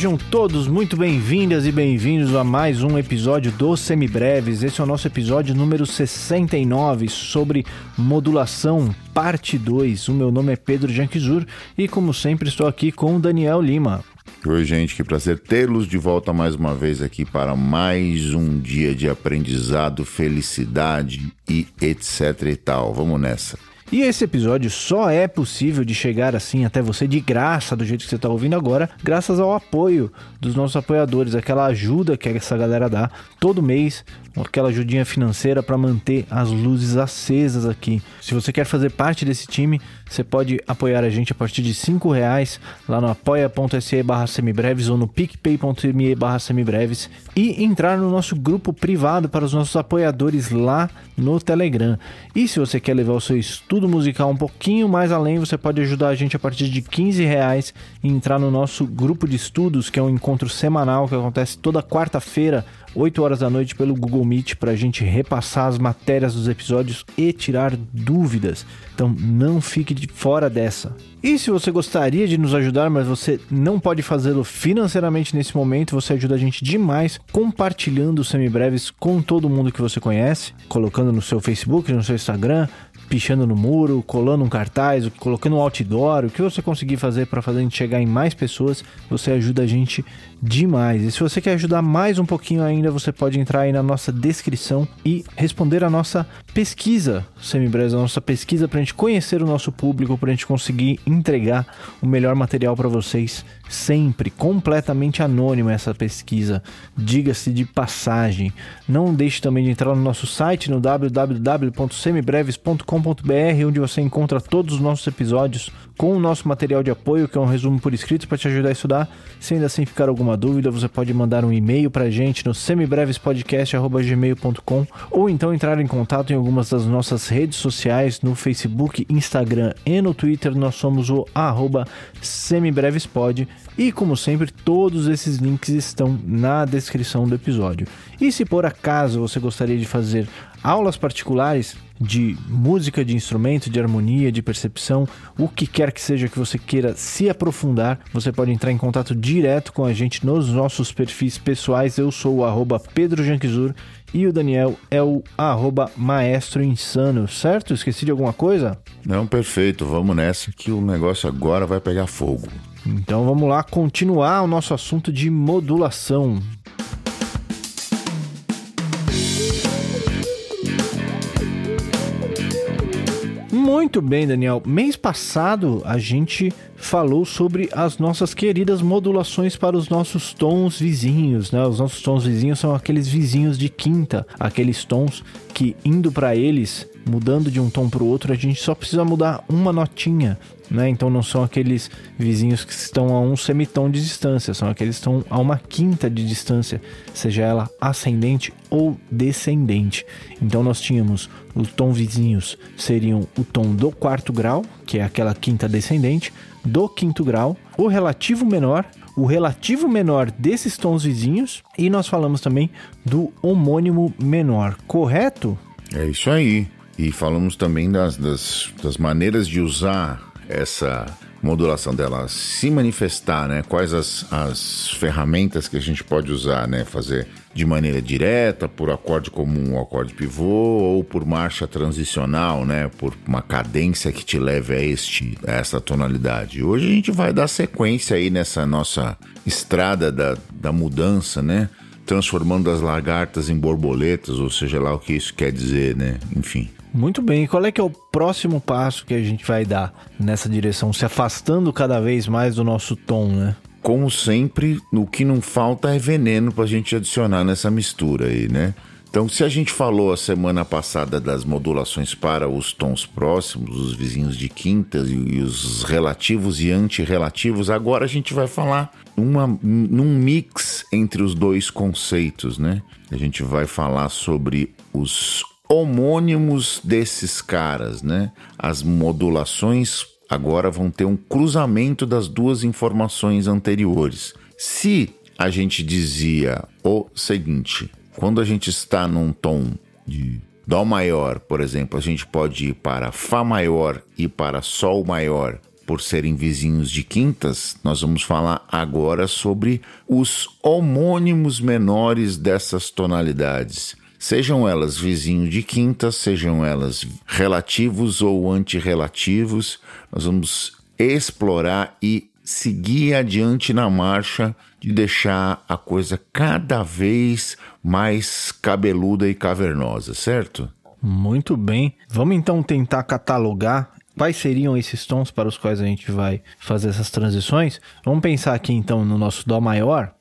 Sejam todos muito bem-vindas e bem-vindos a mais um episódio do Semibreves. Esse é o nosso episódio número 69 sobre modulação, parte 2. O meu nome é Pedro Janquizur e, como sempre, estou aqui com o Daniel Lima. Oi, gente, que prazer tê-los de volta mais uma vez aqui para mais um dia de aprendizado, felicidade e etc e tal. Vamos nessa. E esse episódio só é possível de chegar assim até você de graça, do jeito que você está ouvindo agora, graças ao apoio dos nossos apoiadores, aquela ajuda que essa galera dá todo mês, aquela ajudinha financeira para manter as luzes acesas aqui. Se você quer fazer parte desse time, você pode apoiar a gente a partir de cinco reais lá no apoia.se barra semibreves ou no picpay.me barra semibreves e entrar no nosso grupo privado para os nossos apoiadores lá no Telegram. E se você quer levar o seu estudo musical um pouquinho mais além, você pode ajudar a gente a partir de 15 reais e entrar no nosso grupo de estudos, que é um encontro semanal que acontece toda quarta-feira 8 horas da noite pelo Google Meet para a gente repassar as matérias dos episódios e tirar dúvidas. Então não fique de fora dessa. E se você gostaria de nos ajudar, mas você não pode fazê-lo financeiramente nesse momento, você ajuda a gente demais compartilhando os semibreves com todo mundo que você conhece, colocando no seu Facebook, no seu Instagram, pichando no muro, colando um cartaz, colocando um outdoor, o que você conseguir fazer para fazer a gente chegar em mais pessoas, você ajuda a gente demais. E se você quer ajudar mais um pouquinho ainda, você pode entrar aí na nossa descrição e responder a nossa pesquisa, Semibreza, a nossa pesquisa para a gente conhecer o nosso público, para a gente conseguir entregar o melhor material para vocês sempre, completamente anônima essa pesquisa. Diga-se de passagem. Não deixe também de entrar no nosso site no www.semibreves.com www.ecoagro.com.br, onde você encontra todos os nossos episódios com o nosso material de apoio, que é um resumo por escrito para te ajudar a estudar. Se ainda assim ficar alguma dúvida, você pode mandar um e-mail para a gente no semibrevespodcast.gmail.com ou então entrar em contato em algumas das nossas redes sociais, no Facebook, Instagram e no Twitter. Nós somos o arroba semibrevespod e, como sempre, todos esses links estão na descrição do episódio. E se por acaso você gostaria de fazer aulas particulares de música, de instrumento, de harmonia, de percepção, o que quer que seja que você queira se aprofundar, você pode entrar em contato direto com a gente nos nossos perfis pessoais. Eu sou o arroba Pedro Janquizur e o Daniel é o arroba Maestro Insano, certo? Esqueci de alguma coisa? Não, perfeito. Vamos nessa que o negócio agora vai pegar fogo. Então vamos lá continuar o nosso assunto de modulação. Muito bem, Daniel. Mês passado a gente falou sobre as nossas queridas modulações para os nossos tons vizinhos, né? Os nossos tons vizinhos são aqueles vizinhos de quinta, aqueles tons que indo para eles, mudando de um tom para o outro, a gente só precisa mudar uma notinha né? Então não são aqueles vizinhos que estão a um semitom de distância, são aqueles que estão a uma quinta de distância, seja ela ascendente ou descendente. Então nós tínhamos os tom vizinhos seriam o tom do quarto grau, que é aquela quinta descendente, do quinto grau, o relativo menor, o relativo menor desses tons vizinhos e nós falamos também do homônimo menor, correto? É isso aí. E falamos também das, das, das maneiras de usar essa modulação dela se manifestar, né? Quais as, as ferramentas que a gente pode usar, né? Fazer de maneira direta, por acorde comum ou acorde pivô, ou por marcha transicional, né? Por uma cadência que te leve a, este, a essa tonalidade. Hoje a gente vai dar sequência aí nessa nossa estrada da, da mudança, né? Transformando as lagartas em borboletas, ou seja lá o que isso quer dizer, né? Enfim. Muito bem. E qual é que é o próximo passo que a gente vai dar nessa direção, se afastando cada vez mais do nosso tom, né? Como sempre, o que não falta é veneno para a gente adicionar nessa mistura aí, né? Então, se a gente falou a semana passada das modulações para os tons próximos, os vizinhos de quintas e os relativos e antirrelativos, agora a gente vai falar uma, num mix entre os dois conceitos, né? A gente vai falar sobre os homônimos desses caras, né? As modulações agora vão ter um cruzamento das duas informações anteriores. Se a gente dizia o seguinte, quando a gente está num tom de Dó maior, por exemplo, a gente pode ir para Fá maior e para Sol maior por serem vizinhos de quintas, nós vamos falar agora sobre os homônimos menores dessas tonalidades. Sejam elas vizinho de quintas, sejam elas relativos ou antirrelativos, nós vamos explorar e seguir adiante na marcha de deixar a coisa cada vez mais cabeluda e cavernosa, certo? Muito bem. Vamos então tentar catalogar quais seriam esses tons para os quais a gente vai fazer essas transições. Vamos pensar aqui então no nosso Dó maior.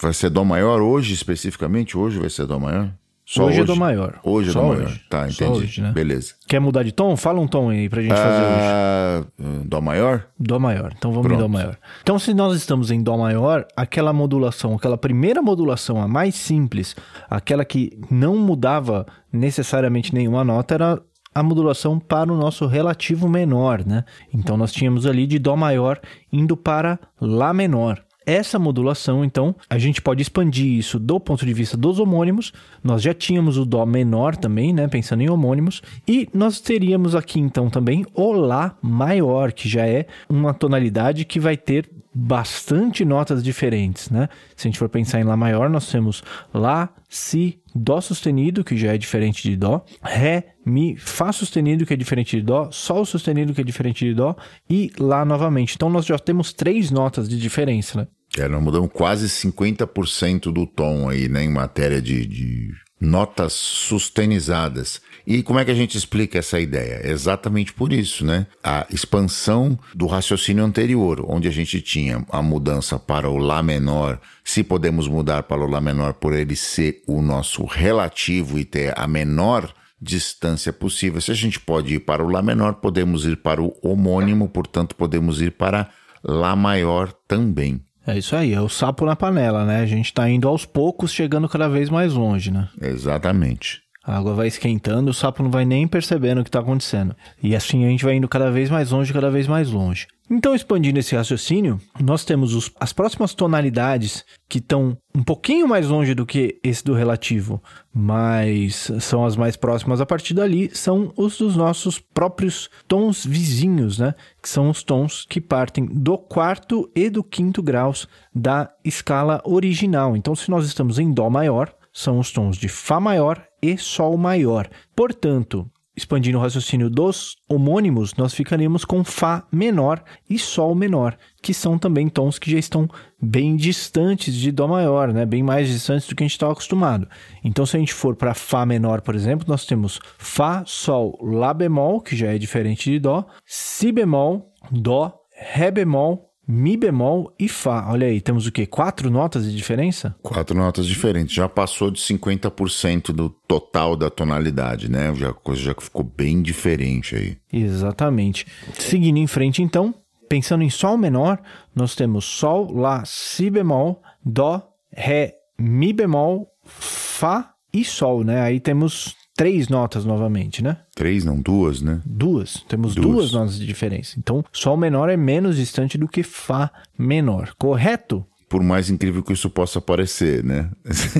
Vai ser Dó maior hoje especificamente? Hoje vai ser Dó maior? Só hoje, hoje é Dó maior. Hoje é Só Dó maior. Hoje. Tá, entendi. Hoje, né? Beleza. Quer mudar de tom? Fala um tom aí pra gente fazer ah, hoje. Dó maior? Dó maior. Então vamos Pronto. em Dó maior. Então se nós estamos em Dó maior, aquela modulação, aquela primeira modulação, a mais simples, aquela que não mudava necessariamente nenhuma nota, era a modulação para o nosso relativo menor, né? Então nós tínhamos ali de Dó maior indo para Lá menor. Essa modulação, então, a gente pode expandir isso do ponto de vista dos homônimos. Nós já tínhamos o Dó menor também, né? Pensando em homônimos. E nós teríamos aqui, então, também o Lá maior, que já é uma tonalidade que vai ter bastante notas diferentes, né? Se a gente for pensar em Lá maior, nós temos Lá, Si, Dó sustenido, que já é diferente de Dó, Ré, Mi, Fá sustenido, que é diferente de Dó, Sol sustenido, que é diferente de Dó, e Lá novamente. Então nós já temos três notas de diferença, né? É, nós mudamos quase 50% do tom aí, né, em matéria de, de notas sustenizadas. E como é que a gente explica essa ideia? Exatamente por isso, né? A expansão do raciocínio anterior, onde a gente tinha a mudança para o Lá menor, se podemos mudar para o Lá menor por ele ser o nosso relativo e ter a menor distância possível. Se a gente pode ir para o Lá menor, podemos ir para o homônimo, portanto, podemos ir para Lá maior também. É isso aí, é o sapo na panela, né? A gente está indo aos poucos, chegando cada vez mais longe, né? Exatamente. A água vai esquentando, o sapo não vai nem percebendo o que está acontecendo. E assim a gente vai indo cada vez mais longe, cada vez mais longe. Então, expandindo esse raciocínio, nós temos os, as próximas tonalidades que estão um pouquinho mais longe do que esse do relativo, mas são as mais próximas a partir dali, são os dos nossos próprios tons vizinhos, né? Que são os tons que partem do quarto e do quinto graus da escala original. Então, se nós estamos em Dó maior, são os tons de Fá maior e Sol maior. Portanto, expandindo o raciocínio dos homônimos, nós ficaríamos com Fá menor e Sol menor, que são também tons que já estão bem distantes de Dó maior, né? bem mais distantes do que a gente estava acostumado. Então, se a gente for para Fá menor, por exemplo, nós temos Fá, Sol, Lá bemol, que já é diferente de Dó, Si bemol, Dó, Ré bemol, Mi bemol e Fá. Olha aí, temos o quê? Quatro notas de diferença? Quatro notas diferentes. Já passou de 50% do total da tonalidade, né? Já, a coisa já ficou bem diferente aí. Exatamente. Seguindo em frente, então, pensando em Sol menor, nós temos Sol, Lá, Si bemol, Dó, Ré, Mi bemol, Fá e Sol, né? Aí temos três notas novamente, né? Três, não, duas, né? Duas. Temos duas, duas notas de diferença. Então, Sol menor é menos distante do que Fá menor, correto? Por mais incrível que isso possa parecer, né?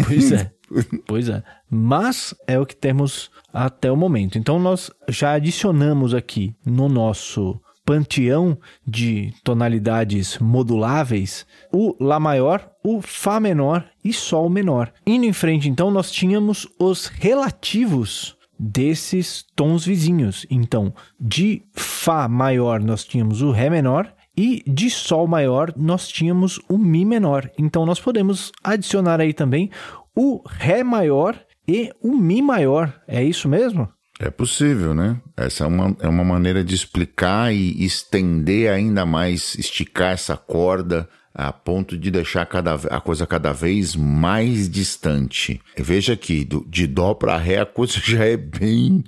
Pois é. pois é. Mas é o que temos até o momento. Então, nós já adicionamos aqui no nosso panteão de tonalidades moduláveis, o Lá maior, o Fá menor e Sol menor. Indo em frente, então, nós tínhamos os relativos desses tons vizinhos. Então, de Fá maior nós tínhamos o Ré menor e de Sol maior nós tínhamos o Mi menor. Então, nós podemos adicionar aí também o Ré maior e o Mi maior. É isso mesmo? É possível, né? Essa é uma, é uma maneira de explicar e estender ainda mais, esticar essa corda a ponto de deixar cada, a coisa cada vez mais distante. Veja que do, de dó para ré a coisa já é bem,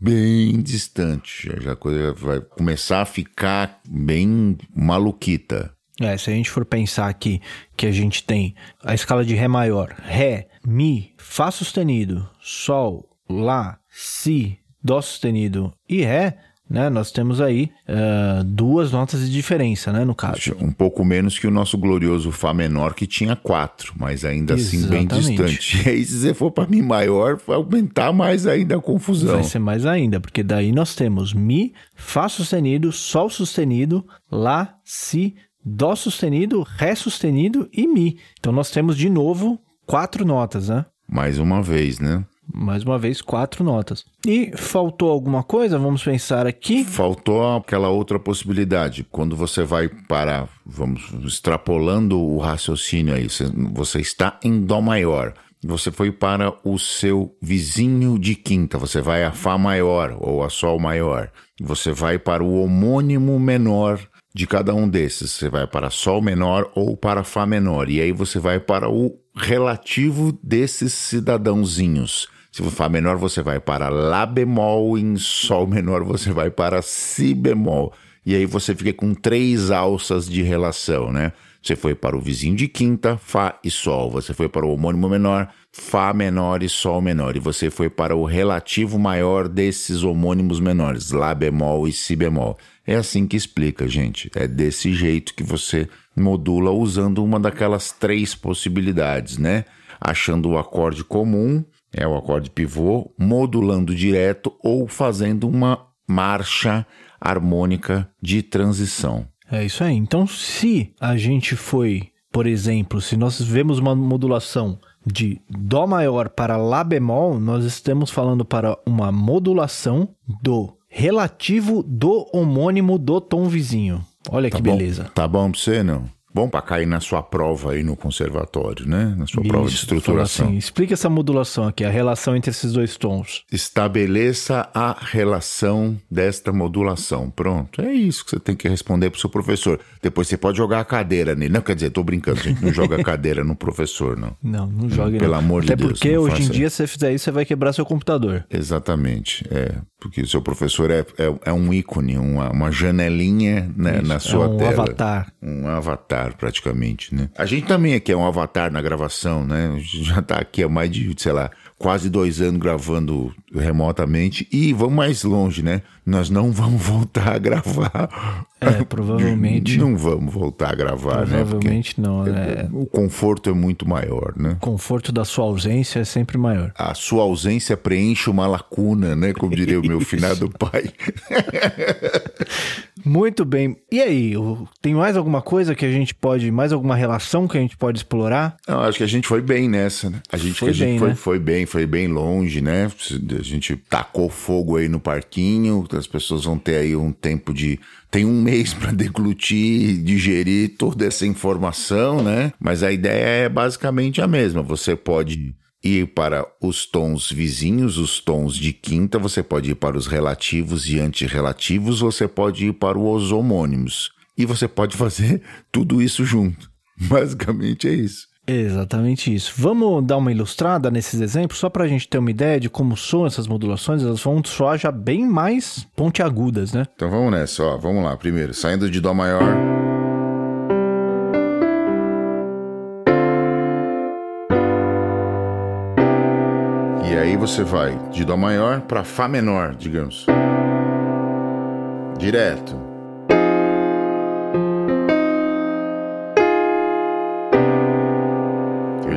bem distante. Já, já a coisa vai começar a ficar bem maluquita. É, se a gente for pensar aqui que a gente tem a escala de Ré maior, Ré, Mi, Fá sustenido, Sol, Lá, Si, Dó sustenido e Ré, né? Nós temos aí uh, duas notas de diferença, né? No caso. Um pouco menos que o nosso glorioso Fá menor, que tinha quatro, mas ainda assim bem distante. E aí, se você for para Mi maior, vai aumentar mais ainda a confusão. Vai ser mais ainda, porque daí nós temos Mi, Fá sustenido, Sol sustenido, Lá, Si, Dó sustenido, Ré sustenido e Mi. Então nós temos de novo quatro notas, né? Mais uma vez, né? Mais uma vez, quatro notas. E faltou alguma coisa? Vamos pensar aqui. Faltou aquela outra possibilidade. Quando você vai para, vamos extrapolando o raciocínio aí, você, está em Dó maior. Você foi para o seu vizinho de quinta, você vai a Fá maior ou a Sol maior. Você vai para o homônimo menor de cada um desses. Você vai para Sol menor ou para Fá menor. E aí você vai para o relativo desses cidadãozinhos. Se for Fá menor, você vai para Lá bemol, em Sol menor, você vai para Si bemol. E aí você fica com três alças de relação, né? Você foi para o vizinho de quinta, Fá e Sol. Você foi para o homônimo menor, Fá menor e Sol menor. E você foi para o relativo maior desses homônimos menores, Lá bemol e Si bemol. É assim que explica, gente. É desse jeito que você modula usando uma daquelas três possibilidades, né? Achando o acorde comum é o acorde pivô, modulando direto ou fazendo uma marcha harmônica de transição. É isso aí. Então, se a gente foi, por exemplo, se nós vemos uma modulação de Dó maior para Lá bemol, nós estamos falando para uma modulação do relativo do homônimo do tom vizinho. Olha tá que bom. beleza. Tá bom pra você, não? Bom para cair na sua prova aí no conservatório, né? Na sua Isso, prova de estruturação. Assim, explica essa modulação aqui, a relação entre esses dois tons. Estabeleça a relação desta modulação. Pronto, é isso que você tem que responder pro seu professor. Depois você pode jogar a cadeira nele. Não, quer dizer, tô brincando, a gente não joga a cadeira no professor, não. Não, não joga. Pelo amor Até de Deus. Até porque hoje em dia, se você fizer isso, você vai quebrar seu computador. Exatamente, é. Porque o seu professor é, é, é um ícone, uma, uma janelinha né, na sua é um tela. Um avatar. Um avatar, praticamente, né? A gente também aqui é um avatar na gravação, né? A gente já tá aqui há mais de, sei lá, quase dois anos gravando remotamente e vamos mais longe, né? Nós não vamos voltar a gravar. É, provavelmente. Não vamos voltar a gravar, né? Provavelmente né? não. É... O conforto é muito maior, né? O conforto da sua ausência é sempre maior. A sua ausência preenche uma lacuna, né? Como diria o meu finado pai. Muito bem. E aí, tem mais alguma coisa que a gente pode, mais alguma relação que a gente pode explorar? Não, acho que a gente foi bem nessa, né? A gente, foi, a gente bem, foi, né? foi bem, foi bem longe, né? A gente tacou fogo aí no parquinho, as pessoas vão ter aí um tempo de tem um mês para deglutir, digerir toda essa informação, né? Mas a ideia é basicamente a mesma. Você pode ir para os tons vizinhos, os tons de quinta, você pode ir para os relativos e antirrelativos, você pode ir para os homônimos. E você pode fazer tudo isso junto. Basicamente é isso. Exatamente isso. Vamos dar uma ilustrada nesses exemplos, só para a gente ter uma ideia de como são essas modulações. Elas vão soar já bem mais pontiagudas, né? Então vamos nessa, ó. Vamos lá. Primeiro, saindo de Dó maior. Você vai de Dó maior para Fá menor, digamos. Direto.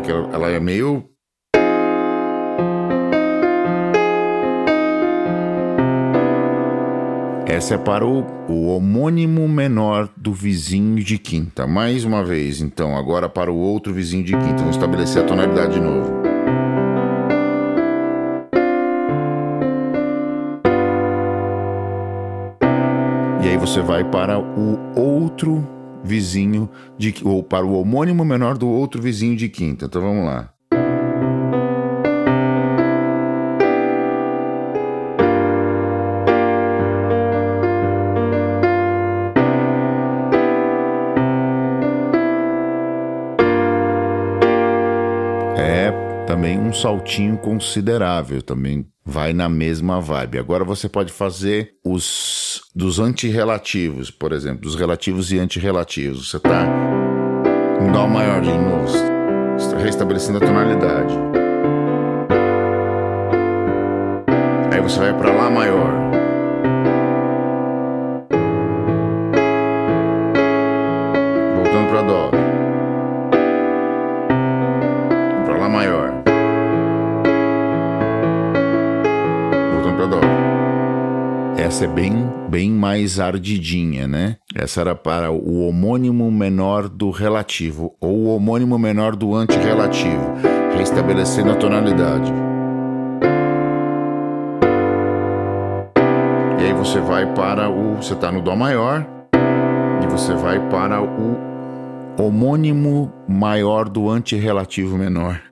ela, ela é meio Essa é para o, o, homônimo menor do vizinho de quinta. Mais uma vez, então, agora para o outro vizinho de quinta. Vamos estabelecer a tonalidade de novo. Você vai para o outro vizinho de ou para o homônimo menor do outro vizinho de quinta. Então vamos lá. É também um saltinho considerável, também vai na mesma vibe. Agora você pode fazer os dos antirrelativos, por exemplo, dos relativos e antirrelativos. Você tá em dó maior de novo, restabelecendo a tonalidade. Aí você vai para lá maior. Voltando para dó. Essa é bem, bem mais ardidinha, né? Essa era para o homônimo menor do relativo ou o homônimo menor do antirrelativo, restabelecendo a tonalidade. E aí você vai para o, você está no dó maior e você vai para o homônimo maior do antirrelativo menor.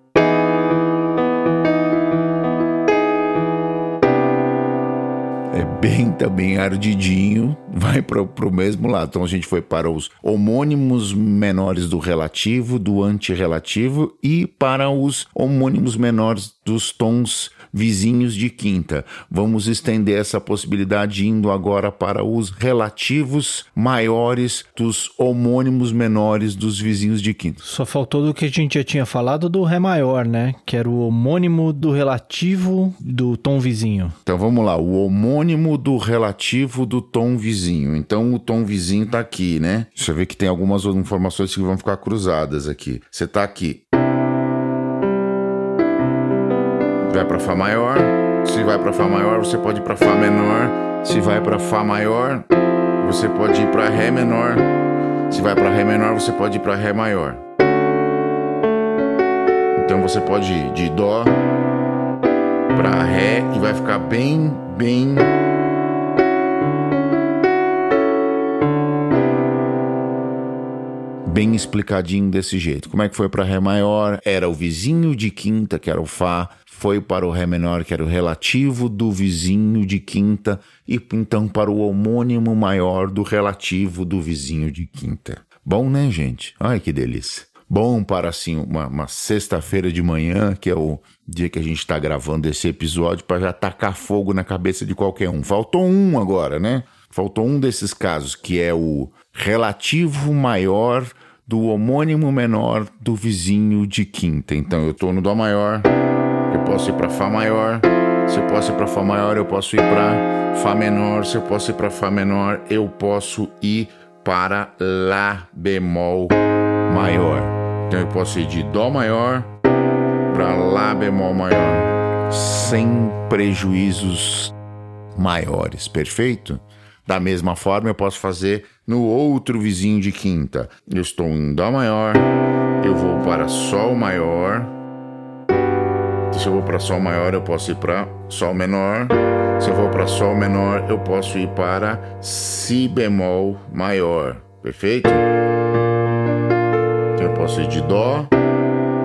Bem também ardidinho, vai para o mesmo lado. Então a gente foi para os homônimos menores do relativo, do antirrelativo e para os homônimos menores dos tons vizinhos de quinta. Vamos estender essa possibilidade indo agora para os relativos maiores dos homônimos menores dos vizinhos de quinta. Só faltou do que a gente já tinha falado do Ré maior, né? Que era o homônimo do relativo do tom vizinho. Então vamos lá, o homônimo do relativo do tom vizinho. Então o tom vizinho está aqui, né? Você vê que tem algumas informações que vão ficar cruzadas aqui. Você está aqui. Vai para Fá maior. Se vai para Fá maior, você pode ir para Fá menor. Se vai para Fá maior, você pode ir para Ré menor. Se vai para Ré menor, você pode ir para Ré maior. Então você pode ir de Dó para Ré e vai ficar bem, bem bem explicadinho desse jeito. Como é que foi para Ré maior? Era o vizinho de quinta, que era o Fá, foi para o Ré menor, que era o relativo do vizinho de quinta, e então para o homônimo maior do relativo do vizinho de quinta. Bom, né, gente? Ai, que delícia. Bom para, assim, uma, uma sexta-feira de manhã, que é o dia que a gente está gravando esse episódio, para já tacar fogo na cabeça de qualquer um. Faltou um agora, né? Faltou um desses casos, que é o relativo maior do homônimo menor do vizinho de quinta. Então eu estou no Dó maior, posso ir para Fá maior. Se eu posso ir para Fá maior, eu posso ir para Fá menor. Se eu posso ir para Fá menor, eu posso ir para Lá bemol maior. Então eu posso ir de Dó maior para Lá bemol maior, sem prejuízos maiores, perfeito? Da mesma forma, eu posso fazer no outro vizinho de quinta. Eu estou em Dó maior, eu vou para Sol maior. Se eu vou para Sol maior, eu posso ir para Sol menor. Se eu vou para Sol menor, eu posso ir para Si bemol maior. Perfeito? Então eu posso ir de Dó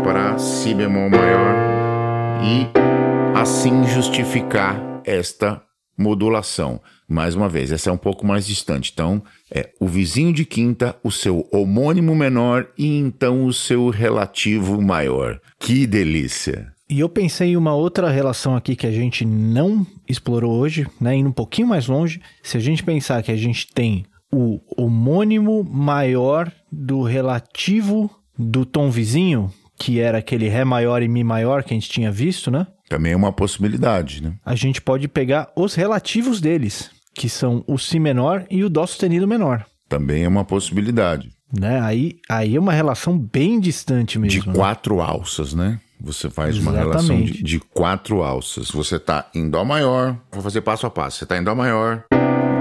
para Si bemol maior e assim justificar esta modulação. Mais uma vez, essa é um pouco mais distante. Então, é o vizinho de quinta, o seu homônimo menor e então o seu relativo maior. Que delícia! E eu pensei em uma outra relação aqui que a gente não explorou hoje, né? Indo um pouquinho mais longe. Se a gente pensar que a gente tem o homônimo maior do relativo do tom vizinho, que era aquele Ré maior e Mi maior que a gente tinha visto, né? Também é uma possibilidade, né? A gente pode pegar os relativos deles que são o Si menor e o Dó sustenido menor. Também é uma possibilidade. Né? Aí, aí é uma relação bem distante mesmo. De né? quatro né? alças, né? Você faz Exatamente. uma relação de, de, quatro alças. Você está em Dó maior, vou fazer passo a passo. Você está em Dó maior,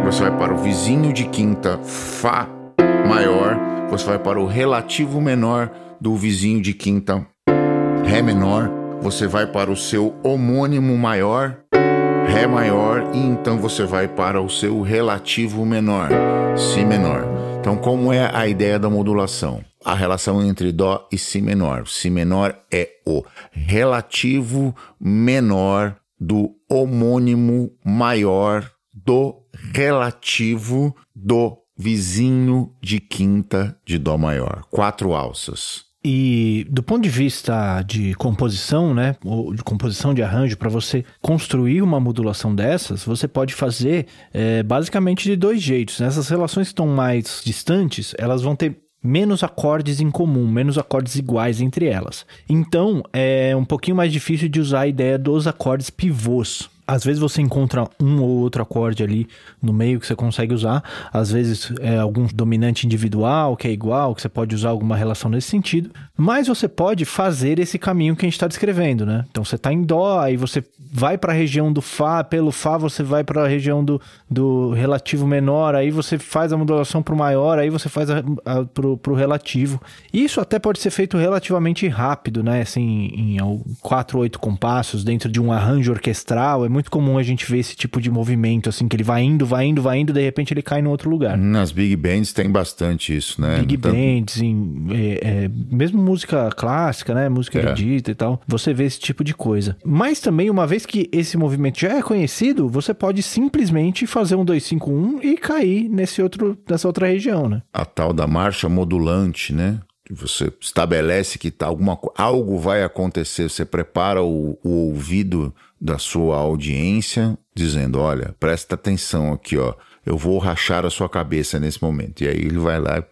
você vai para o vizinho de quinta, Fá maior, você vai para o relativo menor do vizinho de quinta, Ré menor, você vai para o seu homônimo maior, Ré maior e então você vai para o seu relativo menor, Si menor. Então, como é a ideia da modulação? A relação entre Dó e Si menor. Si menor é o relativo menor do homônimo maior do relativo do vizinho de quinta de Dó maior. Quatro alças. E do ponto de vista de composição, né, ou de composição de arranjo, para você construir uma modulação dessas, você pode fazer é, basicamente de dois jeitos. Né? Essas relações que estão mais distantes, elas vão ter menos acordes em comum, menos acordes iguais entre elas. Então, é um pouquinho mais difícil de usar a ideia dos acordes pivôs Às vezes você encontra um ou outro acorde ali no meio que você consegue usar, às vezes é algum dominante individual que é igual, que você pode usar alguma relação nesse sentido, mas você pode fazer esse caminho que a gente está descrevendo, né? Então você está em Dó, aí você vai para a região do Fá, pelo Fá você vai para a região do, do relativo menor, aí você faz a modulação para o maior, aí você faz para o relativo. Isso até pode ser feito relativamente rápido, né? Assim, em 4 ou 8 compassos, dentro de um arranjo orquestral, é muito comum a gente ver esse tipo de movimento, assim, que ele vai indo, vai indo, vai indo, de repente ele cai no outro lugar. Nas big bands tem bastante isso, né? Big então... bands, em, é, é, mesmo música clássica, né? Música é. erudita e tal, você vê esse tipo de coisa. Mas também, uma vez que esse movimento já é conhecido, você pode simplesmente fazer um 251 e cair nesse outro, nessa outra região, né? A tal da marcha modulante, né? Você estabelece que tá alguma, algo vai acontecer, você prepara o, o ouvido da sua audiência, dizendo: olha, presta atenção aqui, ó. Eu vou rachar a sua cabeça nesse momento. E aí ele vai lá e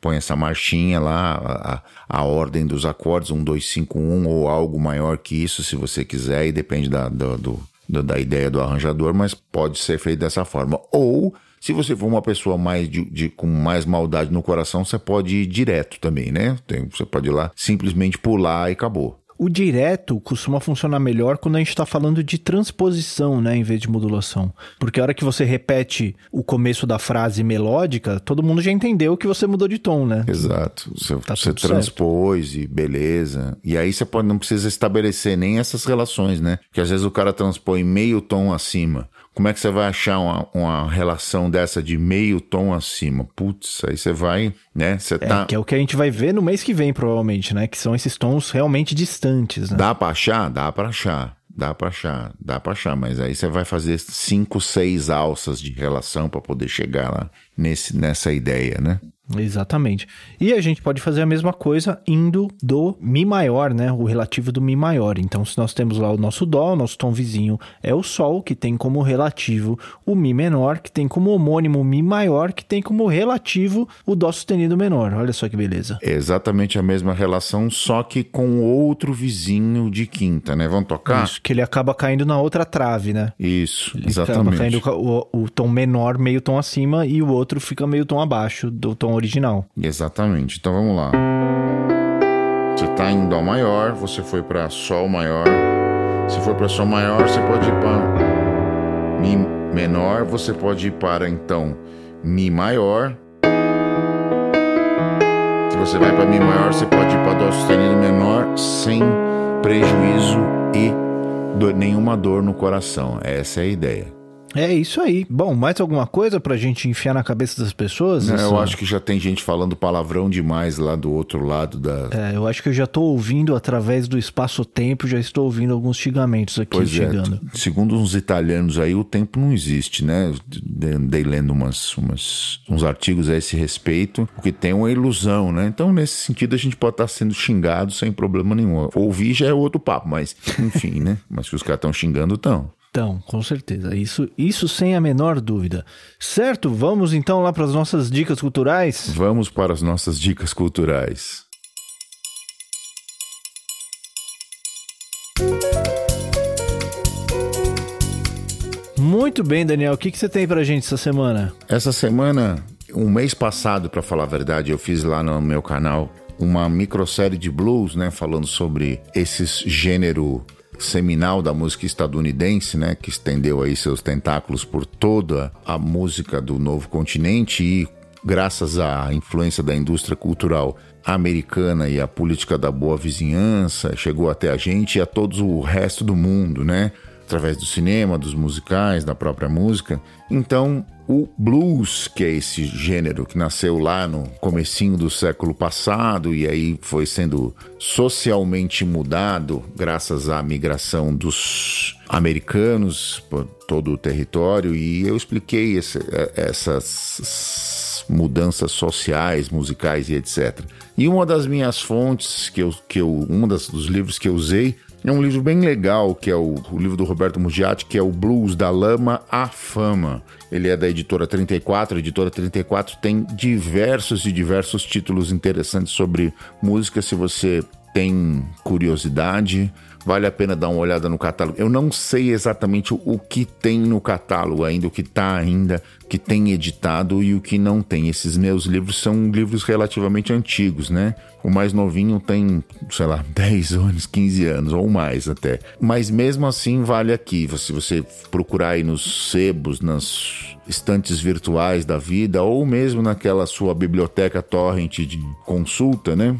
põe essa marchinha lá, a, a ordem dos acordes, um, dois, cinco, um, ou algo maior que isso, se você quiser, e depende da, do, do, da ideia do arranjador, mas pode ser feito dessa forma. Ou se você for uma pessoa mais de, de, com mais maldade no coração, você pode ir direto também, né? Tem, você pode ir lá simplesmente pular e acabou. O direto costuma funcionar melhor quando a gente está falando de transposição, né, em vez de modulação. Porque a hora que você repete o começo da frase melódica, todo mundo já entendeu que você mudou de tom, né? Exato. Você, tá você transpôs certo. e beleza. E aí você pode, não precisa estabelecer nem essas relações, né? Porque às vezes o cara transpõe meio tom acima. Como é que você vai achar uma, uma relação dessa de meio tom acima? Putz, aí você vai, né? Você é, tá... que é o que a gente vai ver no mês que vem, provavelmente, né? Que são esses tons realmente distantes, né? Dá pra achar? Dá pra achar. Dá pra achar, dá pra achar, mas aí você vai fazer cinco, seis alças de relação para poder chegar lá nesse, nessa ideia, né? Exatamente. E a gente pode fazer a mesma coisa indo do Mi maior, né? O relativo do Mi maior. Então, se nós temos lá o nosso Dó, o nosso tom vizinho é o Sol, que tem como relativo o Mi menor, que tem como homônimo o Mi maior, que tem como relativo o Dó sustenido menor. Olha só que beleza. É exatamente a mesma relação, só que com outro vizinho de quinta, né? Vamos tocar? Isso, que ele acaba caindo na outra trave, né? Isso, ele exatamente. Acaba caindo o, o tom menor meio tom acima e o outro fica meio tom abaixo do tom original. Exatamente. Então vamos lá. Você está em Dó maior, você foi para Sol maior. Se for para Sol maior, você pode ir para Mi menor, você pode ir para então Mi maior. Se você vai para Mi maior, você pode ir para Dó sustenido menor sem prejuízo e nenhuma dor no coração. Essa é a ideia. É isso aí. Bom, mais alguma coisa pra gente enfiar na cabeça das pessoas? Não, eu acho que já tem gente falando palavrão demais lá do outro lado da. É, eu acho que eu já tô ouvindo através do espaço-tempo, já estou ouvindo alguns xingamentos aqui pois é, chegando. É. Segundo uns italianos aí, o tempo não existe, né? Andei lendo umas, umas, uns artigos a esse respeito, o que tem uma ilusão, né? Então, nesse sentido, a gente pode estar sendo xingado sem problema nenhum. Ouvir já é outro papo, mas enfim, né? Mas que os caras estão xingando, estão. Então, com certeza. Isso, isso sem a menor dúvida. Certo? Vamos então lá para as nossas dicas culturais? Vamos para as nossas dicas culturais. Muito bem, Daniel. O que, que você tem para a gente essa semana? Essa semana, um mês passado, para falar a verdade, eu fiz lá no meu canal uma microsérie de blues, né, falando sobre esse gênero seminal da música estadunidense, né, que estendeu aí seus tentáculos por toda a música do novo continente e graças à influência da indústria cultural americana e à política da boa vizinhança, chegou até a gente e a todos o resto do mundo, né? Através do cinema, dos musicais, da própria música. Então, o blues, que é esse gênero que nasceu lá no comecinho do século passado e aí foi sendo socialmente mudado graças à migração dos americanos por todo o território e eu expliquei esse, é, essas mudanças sociais, musicais e etc. E uma das minhas fontes que eu, que eu um dos livros que eu usei é um livro bem legal, que é o, o livro do Roberto Mugiati, que é o Blues da Lama à Fama. Ele é da editora 34. A editora 34 tem diversos e diversos títulos interessantes sobre música. Se você tem curiosidade, vale a pena dar uma olhada no catálogo. Eu não sei exatamente o que tem no catálogo ainda, o que está ainda, que tem editado e o que não tem. Esses meus livros são livros relativamente antigos, né? O mais novinho tem, sei lá, 10 anos, 15 anos ou mais até. Mas mesmo assim vale aqui. Se você procurar aí nos sebos, nas estantes virtuais da vida ou mesmo naquela sua biblioteca torrent de consulta, né?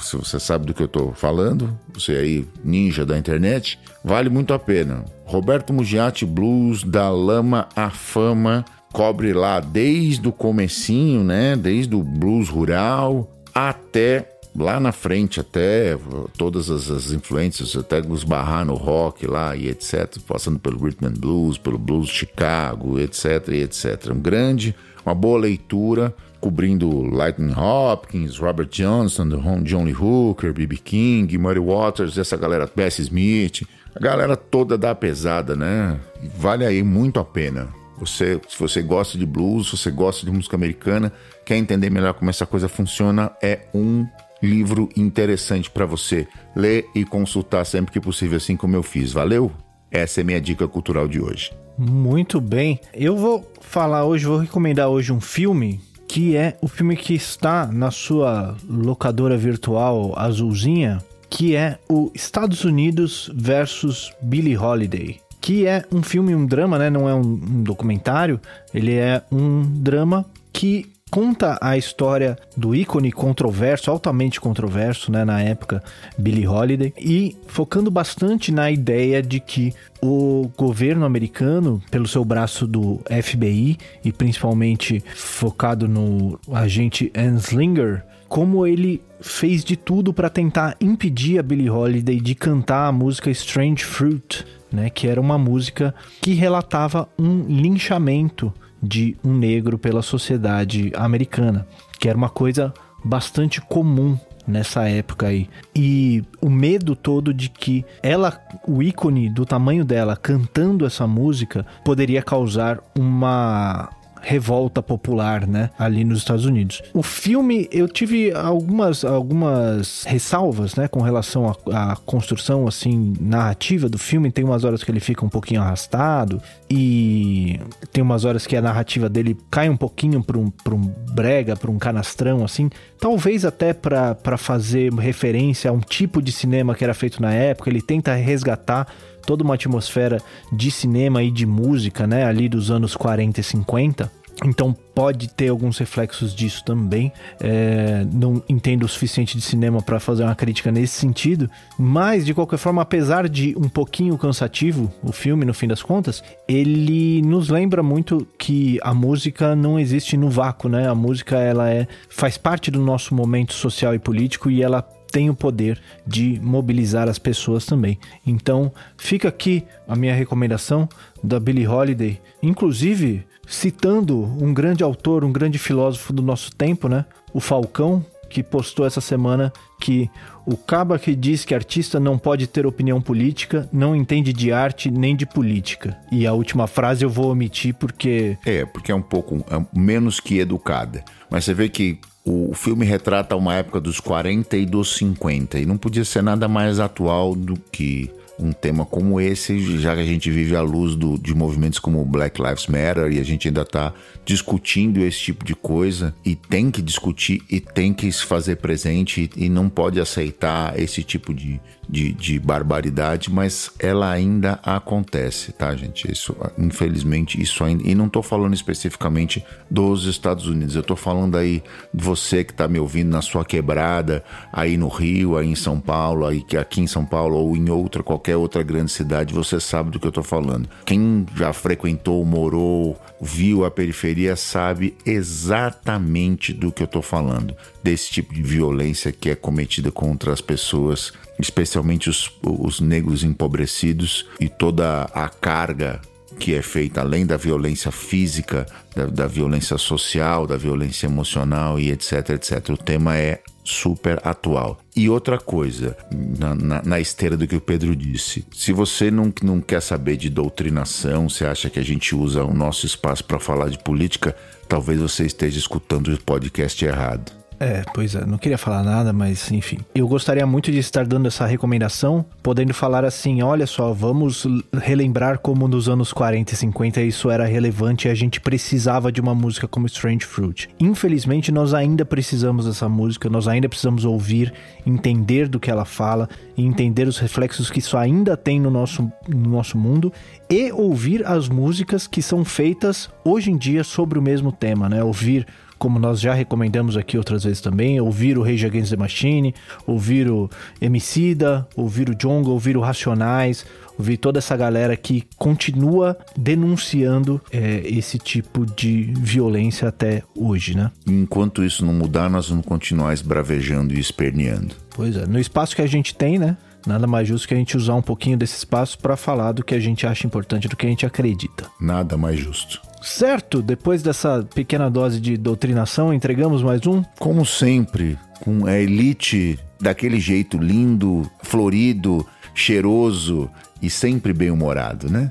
Se você sabe do que eu estou falando, você aí, ninja da internet, vale muito a pena. Roberto Mugiati Blues, da lama à fama, cobre lá desde o comecinho, né? Desde o blues rural até lá na frente, até todas as, as influências, até os barrar no rock lá e etc, passando pelo rhythm and blues, pelo blues Chicago, etc, etc. Um grande, uma boa leitura cobrindo Lightning Hopkins, Robert Johnson, John Lee Hooker, B.B. King, Murray Waters, essa galera, Bessie Smith, a galera toda da pesada, né? Vale aí muito a pena. Você, se você gosta de blues, se você gosta de música americana, quer entender melhor como essa coisa funciona, é um livro interessante para você ler e consultar sempre que possível, assim como eu fiz. Valeu? Essa é minha dica cultural de hoje. Muito bem. Eu vou falar hoje, vou recomendar hoje um filme que é o filme que está na sua locadora virtual azulzinha, que é o Estados Unidos versus Billie Holiday. Que é um filme, um drama, né? Não é um, um documentário. Ele é um drama que conta a história do ícone controverso, altamente controverso, né, na época, Billie Holiday, e focando bastante na ideia de que o governo americano, pelo seu braço do FBI e principalmente focado no agente Anslinger, como ele fez de tudo para tentar impedir a Billie Holiday de cantar a música Strange Fruit, né, que era uma música que relatava um linchamento de um negro pela sociedade americana, que era uma coisa bastante comum nessa época aí. E o medo todo de que ela, o ícone do tamanho dela, cantando essa música, poderia causar uma revolta popular, né, ali nos Estados Unidos. O filme, eu tive algumas, algumas ressalvas, né, com relação à construção, assim, narrativa do filme. Tem umas horas que ele fica um pouquinho arrastado e tem umas horas que a narrativa dele cai um pouquinho para um, um brega, para um canastrão, assim. Talvez até para fazer referência a um tipo de cinema que era feito na época. Ele tenta resgatar toda uma atmosfera de cinema e de música, né, ali dos anos 40 e 50. Então pode ter alguns reflexos disso também. É, não entendo o suficiente de cinema para fazer uma crítica nesse sentido, mas de qualquer forma, apesar de um pouquinho cansativo o filme no fim das contas, ele nos lembra muito que a música não existe no vácuo, né? A música ela é faz parte do nosso momento social e político e ela tem o poder de mobilizar as pessoas também. Então, fica aqui a minha recomendação da Billie Holiday, inclusive citando um grande autor, um grande filósofo do nosso tempo, né? O Falcão, que postou essa semana que o caba que diz que artista não pode ter opinião política não entende de arte nem de política. E a última frase eu vou omitir porque. É, porque é um pouco é menos que educada. Mas você vê que o filme retrata uma época dos 40 e dos 50 e não podia ser nada mais atual do que um tema como esse, já que a gente vive à luz do, de movimentos como Black Lives Matter e a gente ainda está discutindo esse tipo de coisa e tem que discutir e tem que se fazer presente e, e não pode aceitar esse tipo de, de, de, barbaridade, mas ela ainda acontece, tá, gente? Isso, infelizmente, isso ainda. E não estou falando especificamente dos Estados Unidos, eu estou falando aí de você que está me ouvindo na sua quebrada, aí no Rio, aí em São Paulo, aí aqui em São Paulo ou em outra qualquer qualquer outra grande cidade, você sabe do que eu estou falando. Quem já frequentou, morou, viu a periferia, sabe exatamente do que eu estou falando. Desse tipo de violência que é cometida contra as pessoas, especialmente os, os negros empobrecidos e toda a carga que é feita além da violência física, da, da, violência social, da violência emocional e etc, etc. O tema é super atual. E outra coisa, na, na, na, esteira do que o Pedro disse, se você não, não quer saber de doutrinação, você acha que a gente usa o nosso espaço para falar de política, talvez você esteja escutando o podcast errado. É, pois é, não queria falar nada, mas enfim. Eu gostaria muito de estar dando essa recomendação, podendo falar assim: olha só, vamos relembrar como nos anos 40 e 50 isso era relevante e a gente precisava de uma música como Strange Fruit. Infelizmente, nós ainda precisamos dessa música, nós ainda precisamos ouvir, entender do que ela fala e entender os reflexos que isso ainda tem no nosso, no nosso mundo e ouvir as músicas que são feitas hoje em dia sobre o mesmo tema, né? Ouvir como nós já recomendamos aqui outras vezes também, ouvir o Rage Against the Machine, ouvir o Emicida, ouvir o Jonga, ouvir o Racionais, ouvir toda essa galera que continua denunciando é, esse tipo de violência até hoje, né? Enquanto isso não mudar, nós vamos continuar esbravejando e esperneando. Pois é, no espaço que a gente tem, né? Nada mais justo que a gente usar um pouquinho desse espaço para falar do que a gente acha importante, do que a gente acredita. Nada mais justo. Certo, depois dessa pequena dose de doutrinação, entregamos mais um? Como sempre, com a elite daquele jeito lindo, florido, cheiroso e sempre bem-humorado, né?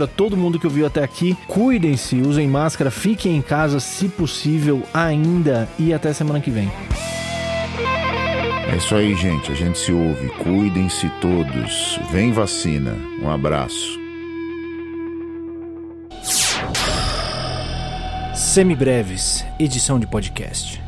obrigado a todo mundo que ouviu até aqui. Cuidem-se, usem máscara, fiquem em casa se possível ainda e até semana que vem. É isso aí, gente. A gente se ouve. Cuidem-se todos. Vem vacina. Um abraço. Semibreves, edição de podcast.